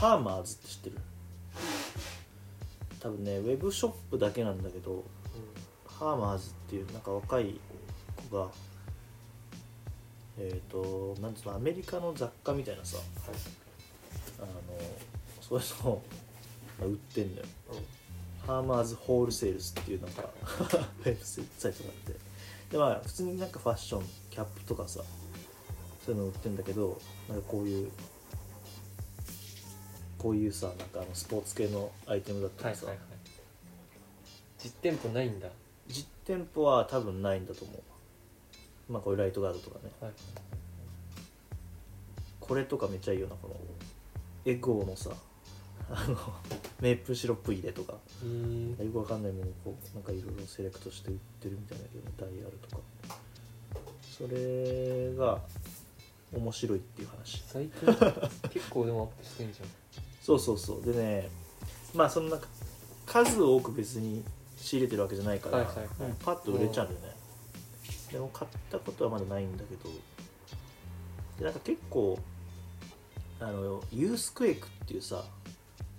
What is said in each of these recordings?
ハーマーズって知ってる？多分ねウェブショップだけなんだけどハーマーズっていうなんか若い子がえっ、となんつうのアメリカの雑貨みたいなさあのそういうのをまあ売ってんのよハーマーズホールセールスっていうなんか ウェブサイトがあって。でまあ普通になんかファッションキャップとかさそういうの売ってんだけどなんかこういうこういうさなんかあのスポーツ系のアイテムだったらさ、はいはいはい。実店舗ないんだ。実店舗は多分ないんだと思う。まあこういうライトガードとかね。はい。これとかめっちゃいいよなこのエゴーのさあのメープルシロップ入れとか。よくわかんないものをこうなんかいろいろセレクトして売ってるみたいだけどねダイヤルとか。それが面白いっていう話。最近結構でもアップしてんじゃん。そうそうそう。でねまあそんか数多く別に仕入れてるわけじゃないから、はいはいはい。うんパッと売れちゃうんだよね。でも買ったことはまだないんだけど。でなんか結構あのユースクエイクっていうさ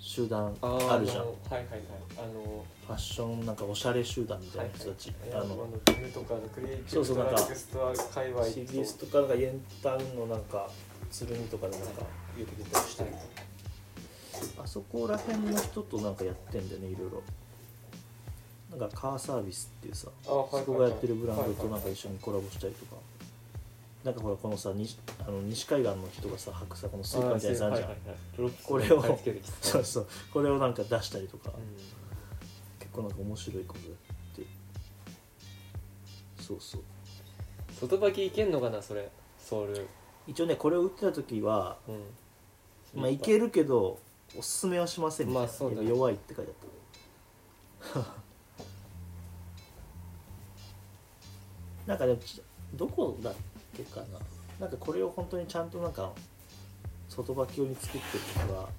集団ーあるじゃん。のはいはいはい。あのファッションなんかおしゃれ集団みたいな人たち、あのあのジムとかのクリエイティブドそうそうなんかストア界隈と CBS とかなんかイエンタウンのなんか鶴見とかでなんかよく出たりしてるあそこら辺の人となんかやってんだよねいろいろ。なんかカーサービスっていうさあはいはいはい。そこがやってるブランドとなんか一緒にコラボしたりとかなんかほらこのさ西あの西海岸の人がさ履くさこのスーパーみたいなやつあるじゃん、これをそうそう。これをなんか出したりとか、う結構なんか面白いことやって。そうそう。ん外履きいけんのかなそれ？ソール。一応ねこれを売ってた時はうん。まあいけるけどおすすめはしませんみたいな、まあそうだね弱いって書いてあった なんかねちどこだっけかな。なんかこれを本当にちゃんとなんか外履き用に作ってるのが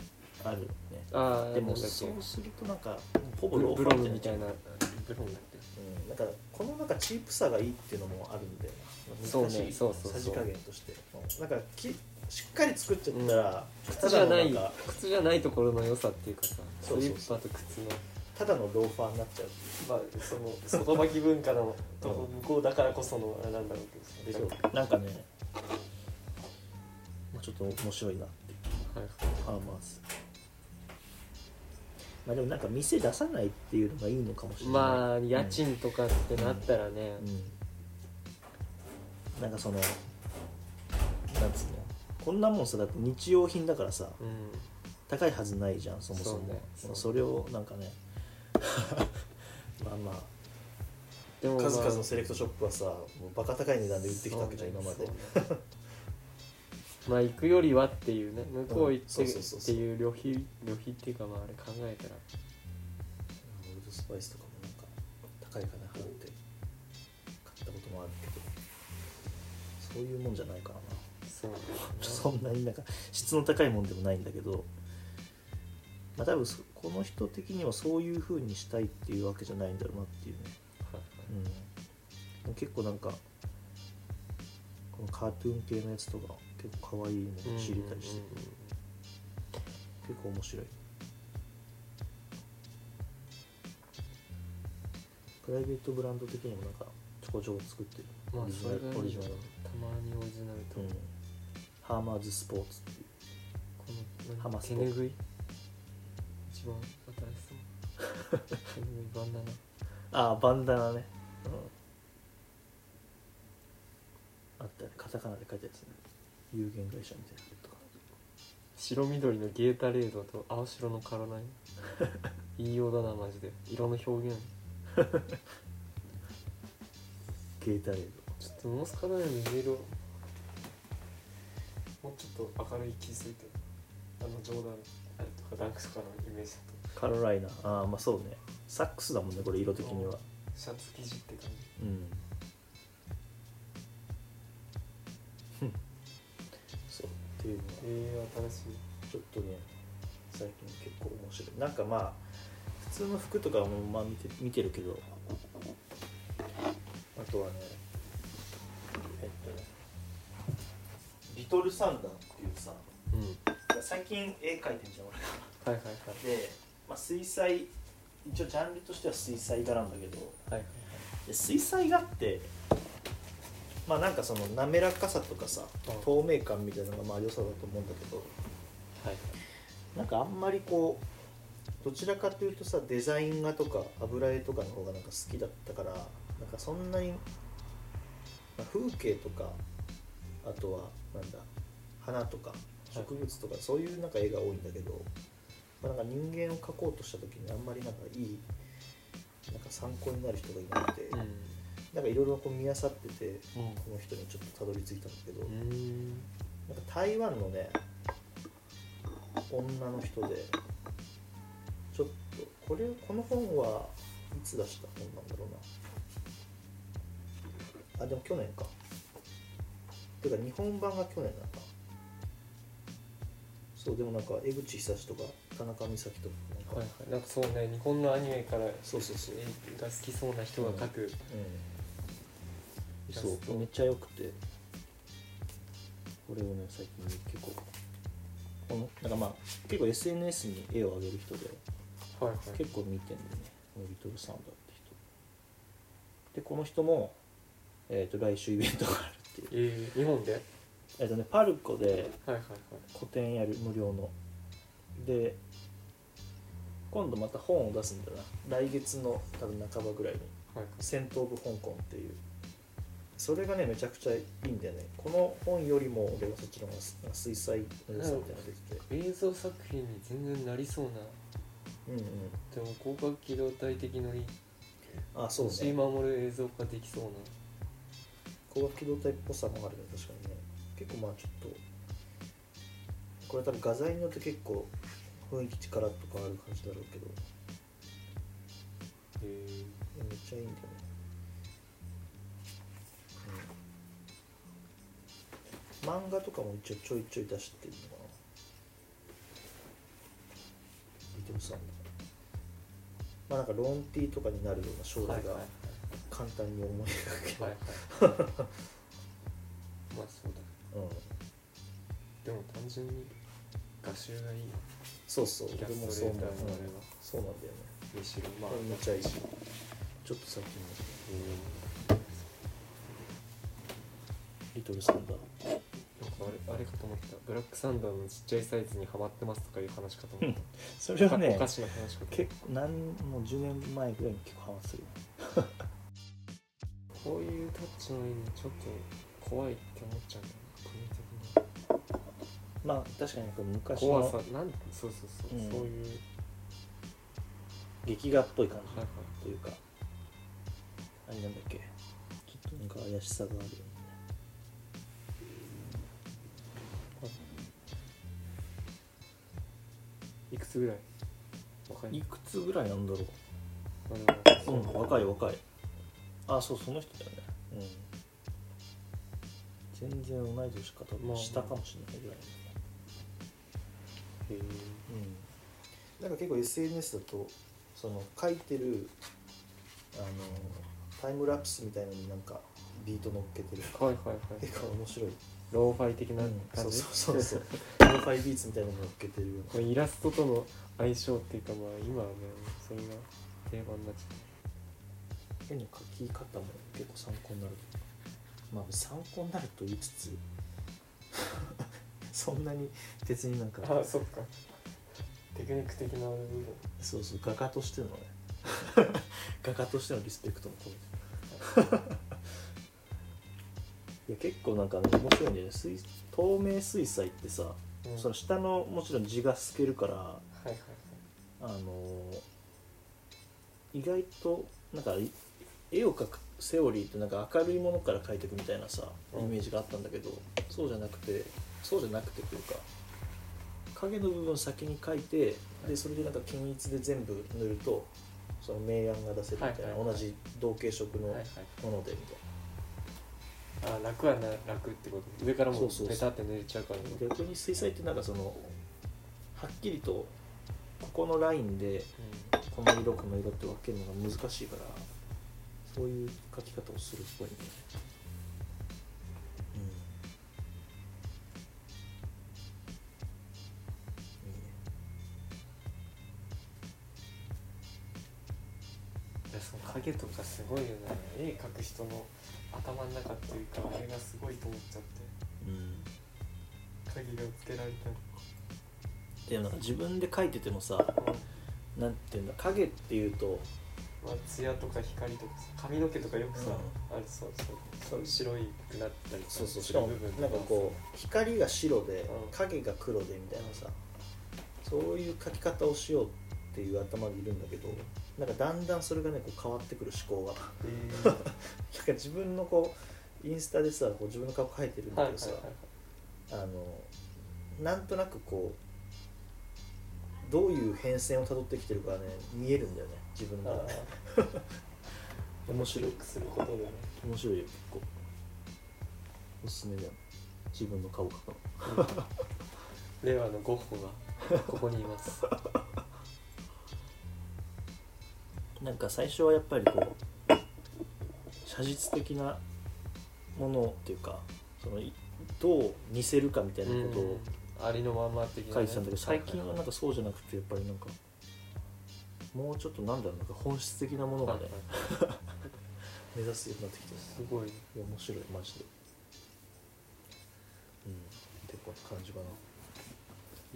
あるよね。ああでもそうするとなんかほぼブローファーみたいな。ブロムだうん、なんかこのなんかチープさがいいっていうのもあるんでそうね難しいそうそうそう。さじ加減として。うんなんかきしっかり作っちゃったら、靴じゃない靴じゃないところの良さっていうかさスリッパと靴のただのローファーになっちゃうまあその外履き文化のと向こうだからこそのあれなんだろうけど。さそう。なんかね、まあ、ちょっと面白いなって。いうはい。ハーマーズまあでもなんか店出さないっていうのがいいのかもしれない。まあ家賃とかってなったらね、うん、なんかそのなんつうの。こんなもんさだって日用品だからさうん。高いはずないじゃんそもそも。そうね。そそれをなんかね まあまあ。でも、まあ、数々のセレクトショップはさもうバカ高い値段で売ってきたわけじゃん今まで。まあ行くよりはっていうね向こう行ってっていう旅費旅費っていうかまああれ考えたら。オールドスパイスとかもなんか高い金払って。買ったこともあるけど。そういうもんじゃないからな。そうなんだよなそんなになんか質の高いもんでもないんだけど。まあ多分そこの人的にはそういう風にしたいっていうわけじゃないんだろうなっていうね。はいうん。結構なんかこのカートゥーン系のやつとか結構可愛いもの仕入れたりして、結構面白い。プライベートブランド的にもなんかちょこちょこ作ってる。まあオリジナルオリジナル。たまにオリジナルと、うん。ハーマーズスポーツっていう。このハマスい？一番新しそうバンダナ。ああバンダナね、うん、あったね。カタカナで書いたやつね。有限会社みたいなとか。白緑のゲータレードと青白のカロライン。言いようだなマジで。色の表現。ゲータレーちょっとモスカラの色。もうちょっと明るい気づいて。あのジョーダンあれとかダンクスとかのイメージ。カロライナ。ああまあそうね。サックスだもんねこれ色的には。とシャツ生地って感じ。うん。そう。っていうの。はええ新しい。ちょっとね最近結構面白い。なんかまあ普通の服とかもまあ見て見てるけど。とはねえっとね「リトル・サンダー」っていうさうん最近絵描いてんじゃん俺。はいはいはい。で、まあ、水彩一応ジャンルとしては水彩画なんだけど。はいで水彩画ってまあなんかその滑らかさとかさうん。透明感みたいなのがまあ良さだと思うんだけど。はい。なんかあんまりこうどちらかというとさデザイン画とか油絵とかの方がなんか好きだったからなんかそんなに、まあ風景とかあとはなんだ花とか植物とかそういうなんか絵が多いんだけど、まあ、なんか人間を描こうとした時にあんまりなんかいいなんか参考になる人がいなくて、うん。なんかいろいろこう見漁っててうん。この人にちょっとたどり着いたんだけど、うんなんか台湾のね女の人でちょっとこれこの本はいつ出した本なんだろうな。あでも去年か。てか日本版が去年なのかそうでもなんか江口久志とか田中美咲とかなんか、はいはい。なんかそうね日本のアニメからそうそうそう、絵が好きそうな人が描くうん、イラそう。めっちゃ良くて。これをね最近結構このなんかまあ結構 SNS に絵を上げる人ではいはい。結構見てんだよね。このリトルサンダーって人。でこの人も、えー、と来週イベントがあるっていう。えー、日本で？はいえっ、とねパルコではいはい個展やる無料の。で今度また本を出すんだな。来月の多分半ばぐらいに。はい「戦闘部香港」っていう。それがねめちゃくちゃいいんだよね。この本よりも俺はそっちの方がなんか水彩の良さみたいなのが出て。て映像作品に全然なりそうな。うんうん。でも広角機動隊的のにあそう星ね守る映像化できそうな。光学機動隊っぽさもあるね確かに。ね結構まあちょっとこれ多分画材によって結構雰囲気力とかある感じだろうけど。へえめっちゃいいんだよね、うん、漫画とかも一応ちょいちょい出してるのかな。リトルサンダーまあなんかロンティーとかになるような将来が簡単に思い描ける、はいはい。まあそうだうん。でも単純に画集がいい。そうそう。イラ俺もストレーそう思ターのあれはそうなんだよね。にしろまあこれめっちゃいいちょっとさっきのうんリトルサンダー。なんかあれあれかと思った。ブラックサンダーのちっちゃいサイズにはまってますとかいう話かと思った。それはねおかしな話かと思った。結構何もう10年前ぐらいに結構ハマってるよ。こういうタッチの絵にちょっと怖いって思っちゃうんだよね国まあ確かに昔に怖のさなんそうそうそう、うん。そういう劇画っぽい感じはいはい。というか。あれなんだっけ。ちょっとなんか怪しさがあるよね。いくつぐらい？若いいくつぐらいなんだろう、うん、若い若い。あそうその人だよね。うん。全然同い年か多まあ分下かもしれないぐらい、へえうん、なんか結構 SNS だとその書いてるあのタイムラプスみたいのになんかビート乗っけてる。はいはいはい。結構面白い、ローファイ的な感じ、うそうそうそう。ローファイビーツみたいなの乗っけてるよ。うなこれイラストとの相性っていうかまあ今はねそれが定番になっちゃ絵の描き方も結構参考になる。まあ参考になると言いつつそんなに別になんかうあそっか。テクニック的な部分。そうそう画家としてのね。画家としてのリスペクトも込めて。い。や結構なんかね面白いんだよね。水透明水彩ってさ、うん。その下のもちろん字が透けるからはいはいあのー意外となんかい絵を描くセオリーってなんか明るいものから描いていくみたいなさイうん。メージがあったんだけど、そうじゃなくてそうじゃなくてというか影の部分先に描いてでそれでなんか均一で全部塗るとその明暗が出せるみたいな、同じ同系色のものでみたいあ楽はな楽ってこと？上からもペタって塗れちゃうから。逆に水彩ってなんかそのはっきりとここのラインでこの色この色って分けるのが難しいからそういう書き方をするっぽいね影とかすごいよね。絵描く人の頭の中っていうかあれがすごいと思っちゃって。うん。影がつけられた。りでもなんか自分で書いててもさうん。なんていうんだ影っていうとまあ、艶とか光とかさ髪の毛とかよくさ、うん。あれそうそうそう白いくなったりそうそうしかもなんかこう光が白でうん。影が黒でみたいなさそういう書き方をしようっていう頭でいるんだけどなんかだんだんそれがねこう変わってくる思考が。えー。なんか自分のこうインスタでさこう自分の顔描いてるんだけどさ、あのなんとなくこうどういう変遷をたどってきてるかね見えるんだよね自分のあ中で。ー。面白い記録することでね。面白いよ結構。おすすめだよ自分の顔描くの。令和のゴッホがここにいますなんか最初はやっぱりこう写実的なものっていうかそのいどう似せるかみたいなことをうん。ありのまま的な、書いてたんだけど最近はなんかかそうじゃなくてやっぱりなんかもうちょっとなんだろうなんか本質的なものがね 目指すようになってきてる。すごい。面白いマジで。うん。ってこんな感じかな。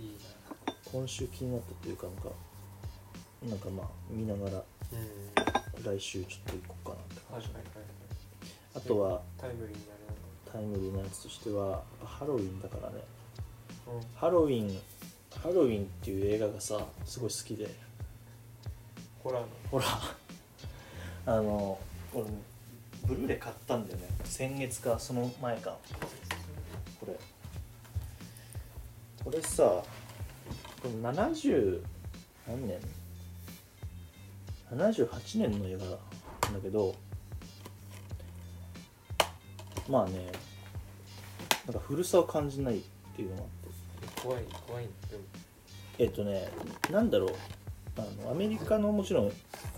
いい今週気になったっていうかなんかなんかまあ見ながら来週ちょっと行こうかなって。感じ、あとはタイムリーになるタイムリーなやつとしてはハロウィンだからね。なうん。ハロウィンハロウィンっていう映画がさすごい好きで。ホラーの。ほら あの俺ブルーレイ買ったんだよね。先月かその前か。これ。これさこれ70何年？?78 年の映画なんだけどまあねなんか古さを感じないっていうのがあって。怖い怖い。えっとねなんだろう。あのアメリカのもちろん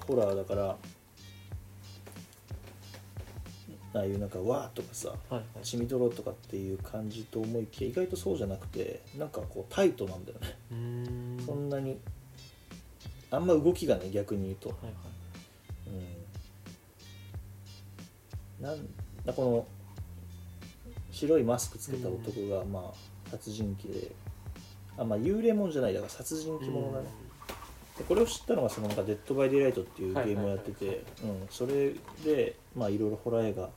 ホラーだからああいうなんかわーとかさはいはい。血みどろとかっていう感じと思いきや意外とそうじゃなくてなんかこうタイトなんだよね、そんなにあんま動きがね逆に言うと。はいはい。うん。なんだこの白いマスクつけた男がまあ殺人鬼であまあ幽霊もんじゃないだから殺人鬼ものだね、でこれを知ったのがそのなんか「デッド・バイ・デイライト」っていうゲームをやっててそれでまあいろいろホラー映画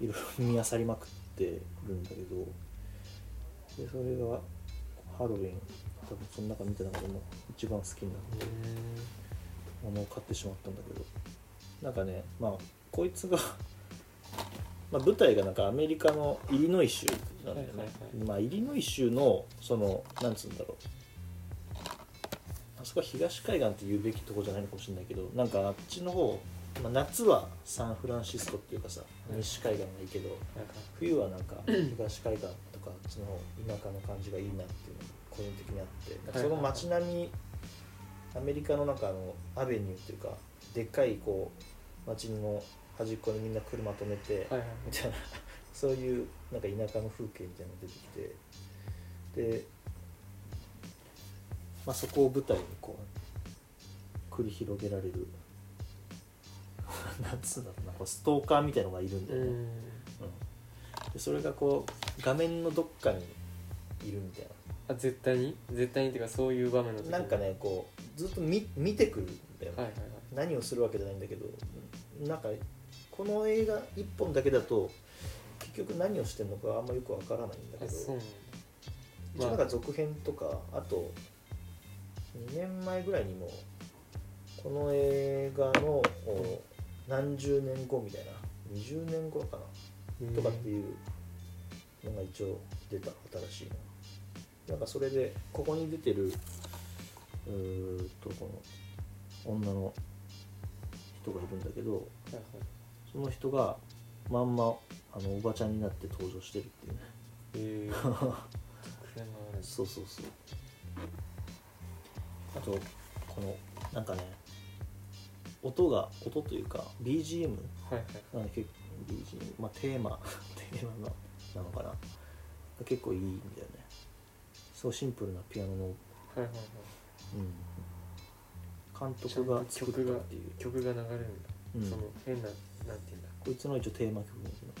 いろいろ見漁りまくってるんだけどでそれがハロウィン多分その中見た中でも一番好きになってうものを買ってしまったんだけど。なんかねまあこいつが まあ舞台がなんかアメリカのイリノイ州なんだよね、はいはいはい。まあイリノイ州のそのなんつうんだろう。あそこは東海岸って言うべきとこじゃないのかもしれないけどなんかあっちの方、まあ、夏はサンフランシスコっていうかさうん西海岸がいいけど冬はなんか東海岸とかあっちの方田舎の感じがいいなっていうのが個人的にあってなんかその街並みアメリカの中のアベニューっていうかでっかいこう街の端っこにみんな車止めて、はいはい。みたいな そういうなんか田舎の風景みたいなのが出てきてで、まあ、そこを舞台にこう繰り広げられる なんつうんだろうなこうストーカーみたいのがいるんだよね、うん。うん。でそれがこう画面のどっかにいるみたいあ絶対に？絶対にっていうかそういう場面の時に。ななんかねこうずっと見見てくるんだよ。ね、はいはいはい。何をするわけじゃないんだけどなんかこの映画1本だけだと結局何をしてるのかあんまよくわからないんだけど。あそうなんだ。一応なんか続編とかあと2年前ぐらいにもこの映画のお何十年後みたいな20年後かなとかっていうのが一応出た新しいのなんかそれでここに出てるうーっとこの女の人がいるんだけどはいはいその人がまんまあのおばちゃんになって登場してるっていうね。えー、そうそうそう。あとこのなんかね音が音というか BGM はいはい。なんか結構 BGM まあテーマ テーマななのかな？結構いいんだよねそうシンプルなピアノの、うん、はいはい。はい監督が作ったっていう、曲が流れるんだ、うん。その変ななんて言うんだ。こいつの一応テーマ曲みたいな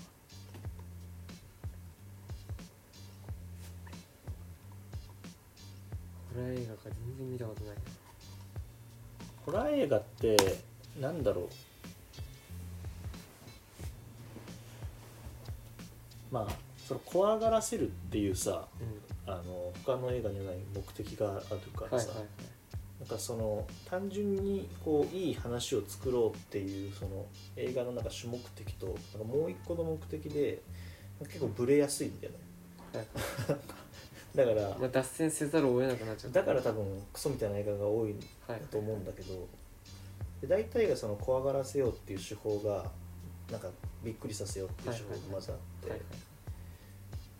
ホラー映画か全然見たことないホラー映画ってなんだろう。まあその怖がらせるっていうさうんあの他の映画にはない目的があるからさ、はいはいはい。なんかその単純にこういい話を作ろうっていうその映画のなんか主目的となんかもう一個の目的で結構ブレやすいんだよね。はい。だからまあ、脱線せざるを得なくなっちゃう。だから多分クソみたいな映画が多いはいと思うんだけどで大体がその怖がらせようっていう手法がなんかびっくりさせようっていう手法がまずあって、はいはい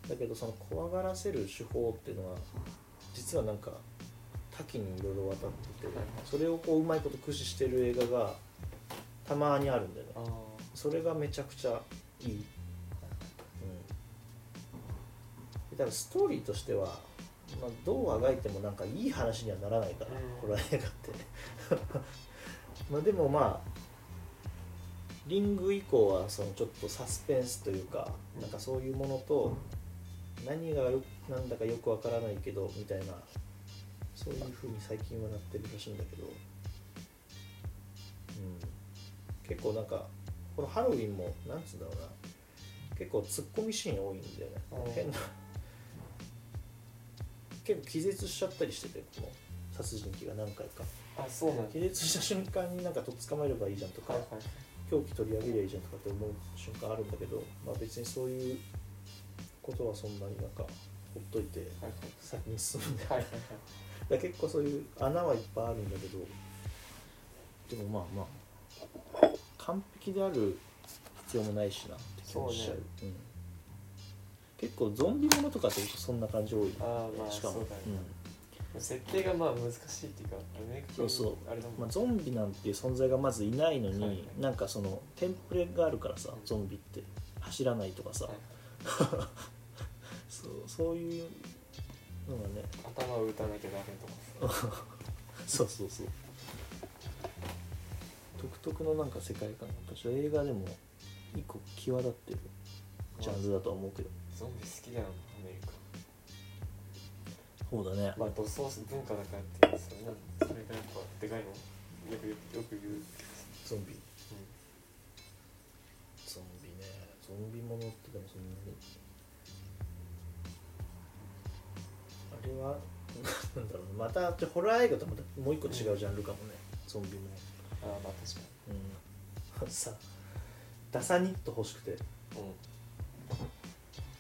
だけどその怖がらせる手法っていうのは実はなんか多岐にいろいろ渡ってて、それをこううまいこと駆使してる映画がたまにあるんだよね。それがめちゃくちゃいい、うん、だからストーリーとしては、まあ、どうあがいてもなんかいい話にはならないから、うん。ホラー映画って。まあでもまあリング以降はそのちょっとサスペンスというかなんかそういうものと何がよなんだかよくわからないけどみたいなそういう風に最近はなってるらしいんだけど、うん、結構なんかこのハロウィンもなんつうんだろうな。結構ツッコミシーン多いんだよね。変な。結構気絶しちゃったりしててこの殺人鬼が何回か。あそうなんだ。気絶した瞬間になんかとっ捕まえればいいじゃんとか、はいはい。凶器取り上げりゃいいじゃんとかって思う瞬間あるんだけど、まあ、別にそういうことはそんなになんかほっといてはい先に進むんで、だ結構そういう穴はいっぱいあるんだけどでもまあまあ完璧である必要もないしなって気もしちゃう。そううん、結構ゾンビものとかってそんな感じ多いあーまあしかも。そうだね。設定がまあ難しいっていうかそうそう。あれだもんまあ、ゾンビなんていう存在がまずいないのに、はいはい。なんかそのテンプレがあるからさうん。ゾンビって。走らないとかさ、はい そうそういうのがね。頭を打たなきゃダメとか そうそうそう。独特のなんか世界観が私は映画でも一個際立ってるジャンルだとは思うけど。ゾンビ好きだよなアメリカ。そうだね、まあ土葬文化だからっていうそれなんそれがやっぱでかいの？よくよくよく言う、ゾンビ。うゾンビね。ゾンビものってでもそんなにれはなんだろうなまたホラー映画とまたもう一個違うジャンルかもね、ゾンビも。ん、ああまあ確かうん。さダサニット欲しくて。に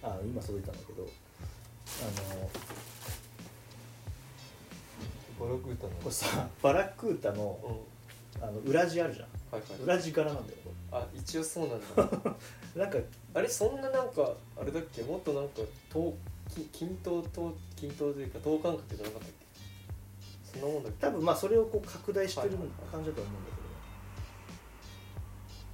あ今届いたんだけど。あのうんボロクータの。これさバラクータのうん。あの裏地あるじゃん。はいはい。裏地柄なんだよこあ一応そうなんだ。れ なんかあれそんななんかあれだっけ？もっとなんか等き均等等均等というか等間隔じゃなかったっけ？そんなもんだっけ？多分まあそれをこう拡大してるはいはいはい感じだと思うんだけど。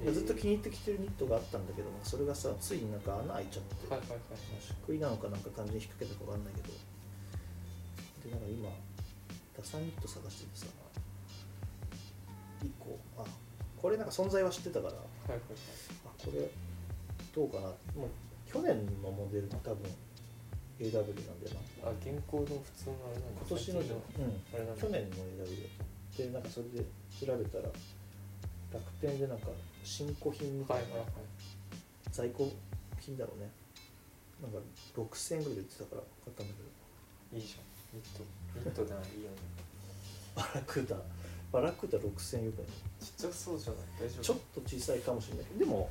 ね、ずっと気に入ってきてるニットがあったんだけどもそれがさついになんか穴開いちゃって、はいはいはいまあしっくいなのかなんか完全に引っ掛けたかわかんないけど。でなんか今ダサニット探しててさ1個あこれなんか存在は知ってたからはいはいはい。あこれどうかな？もう去年のモデル多分 AW なんだよな。あ現行の普通のあれなんだ。今年のじゃあれなんだ。去年の AW でなんかそれで調べたら楽天でなんか新古品みたいな、在庫品だろうね。なんか6000円ぐらいで売ってたから買ったんだけど。いいじゃん。ニット。ニットだいいよねバラクータ。バラクータ6000円よくないちっちゃそうじゃない？大丈夫？ちょっと小さいかもしれないけど。でも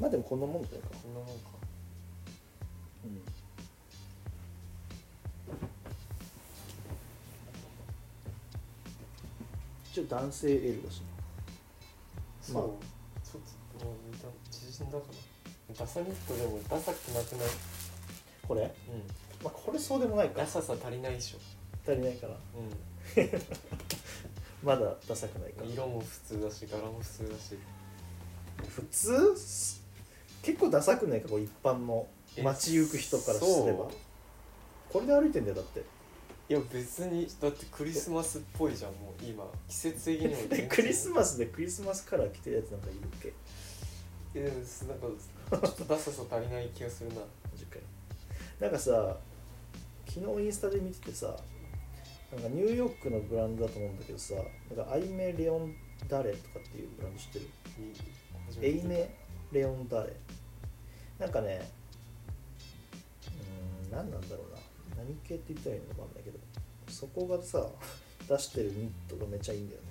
まあでもこんなもんじゃないか。こんなもんか。うん一応男性 L だし。そう、まあ。ちょっともう見た自信だからダサニットでもダサくなくない？これ？うん。まあこれそうでもないか。ダサさ足りないでしょ。足りないかな。うん。まだダサくないか。色も普通だし柄も普通だし。普通？結構ダサくないかこう一般の。え街行く人からすれば。これで歩いてんだよだって。いや別にだってクリスマスっぽいじゃんもう今。季節的にも クリスマスでクリスマスカラー着てるやつなんかいるっけ？いやでもなんかちょっとダサさ足りない気がするな。なんかさ昨日インスタで見ててさなんかニューヨークのブランドだと思うんだけどさなんかアイメレオンダレとかっていうブランド知ってる？エイメレオンダレ。なんかね何なんだろうな。何系って言ったらいいのか分かんないけど。そこがさ 出してるニットがめっちゃいいんだよね。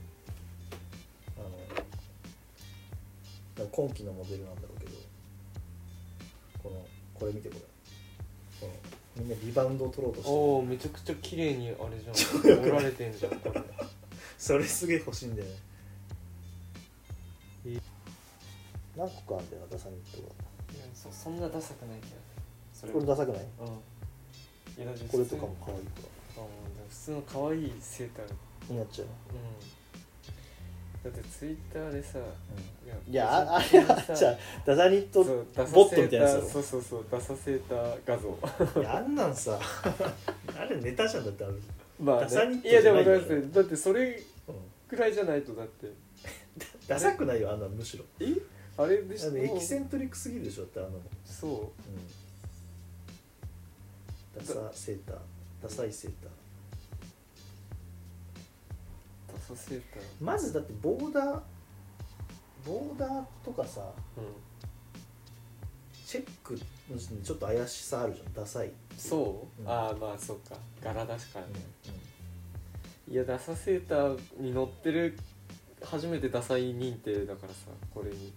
あの今期のモデルなんだろうけど。このこれ見てこれ。このみんなリバウンドを取ろうとしてる。おおめちゃくちゃ綺麗にあれじゃん。超よくない？折られてんじゃんこれ。それすげえ欲しいんだよね。何個かあるんだよなダサニットが。いやそそんなダサくないけどそれこれダサくない？うん。いやこれとかも可愛いか。あー普通の可愛いセーターらになっちゃう。うん。だってツイッターでさいやああれはじゃあダサニットボットみたいなそうそうそうダサセーター画像。いやあんなんさあれネタじゃんだってある、まあ、ダサニットいやでもだってだってそれうん、くらいじゃないとだって。ダサくないよあんなんむしろ。え？あれでしだってエキセントリックすぎるでしょだってあんなの、そうん、ダサセーター。ダサいセーター。うダサセーター。まずだってボーダーボーダーとかさうん。チェックの時点でちょっと怪しさあるじゃん。ダサい、そう、うん。ああまあそうか。柄だしからうんね、いやダサセーターに乗ってる初めてダサい認定だからさこれに。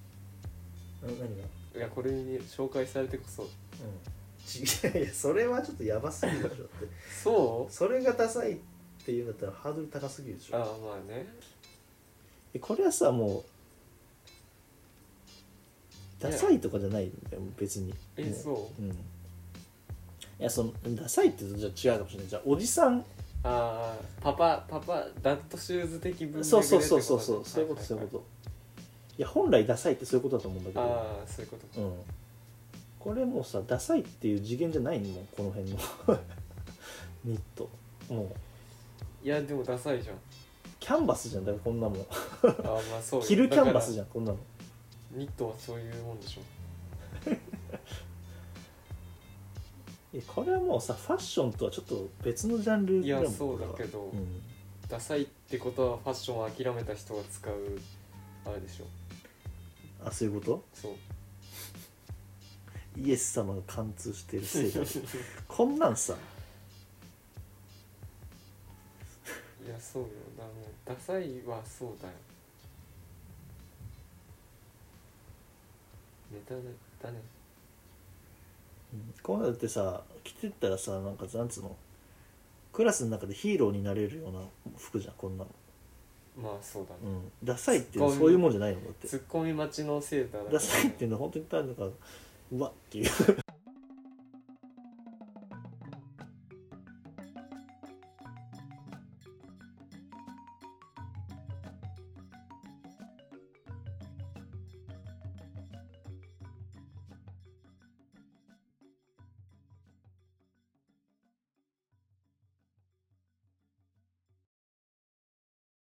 うん、何が？いやこれに紹介されてこそ。うんち いやそれはちょっとやばすぎるでしょって。そう？それがダサいっていうんだったらハードル高すぎるでしょ。ああまあね。えこれはさもうダサいとかじゃないんだよ別に。もえそう？うん。いやそのダサいってじゃあ違うかもしれない。じゃあおじさん。ああパパパパダットシューズ的文そうそうそうそうそう。そういうことそういうとこと。いや本来ダサいってそういうことだと思うんだけど。ああそういうことうんこれもうさダサいっていう次元じゃないのもんこの辺の。ニット。もう。いやでもダサいじゃん。キャンバスじゃんだからこんなもん。ああまあそうよ。着るキャンバスだじゃんこんなの。からニットはそういうもんでしょ。えこれはもうさファッションとはちょっと別のジャンルいやもんそうだこれはけどうん。ダサいってことはファッションを諦めた人が使うあれでしょ。あそういうこと？そうイエス様が貫通しているせいだこんなんさ。いやそうよ。だもうダサいはそうだよ。ネタだね。うん。こういうのだってさ着てったらさなんかなんつうのクラスの中でヒーローになれるような服じゃんこんなの、まあそうだね、うん、ダサいっていうのはそういうもんじゃないのだって。ツッコミ待ちのセーターだダサいっていうのは本当に単になんかうわっていう。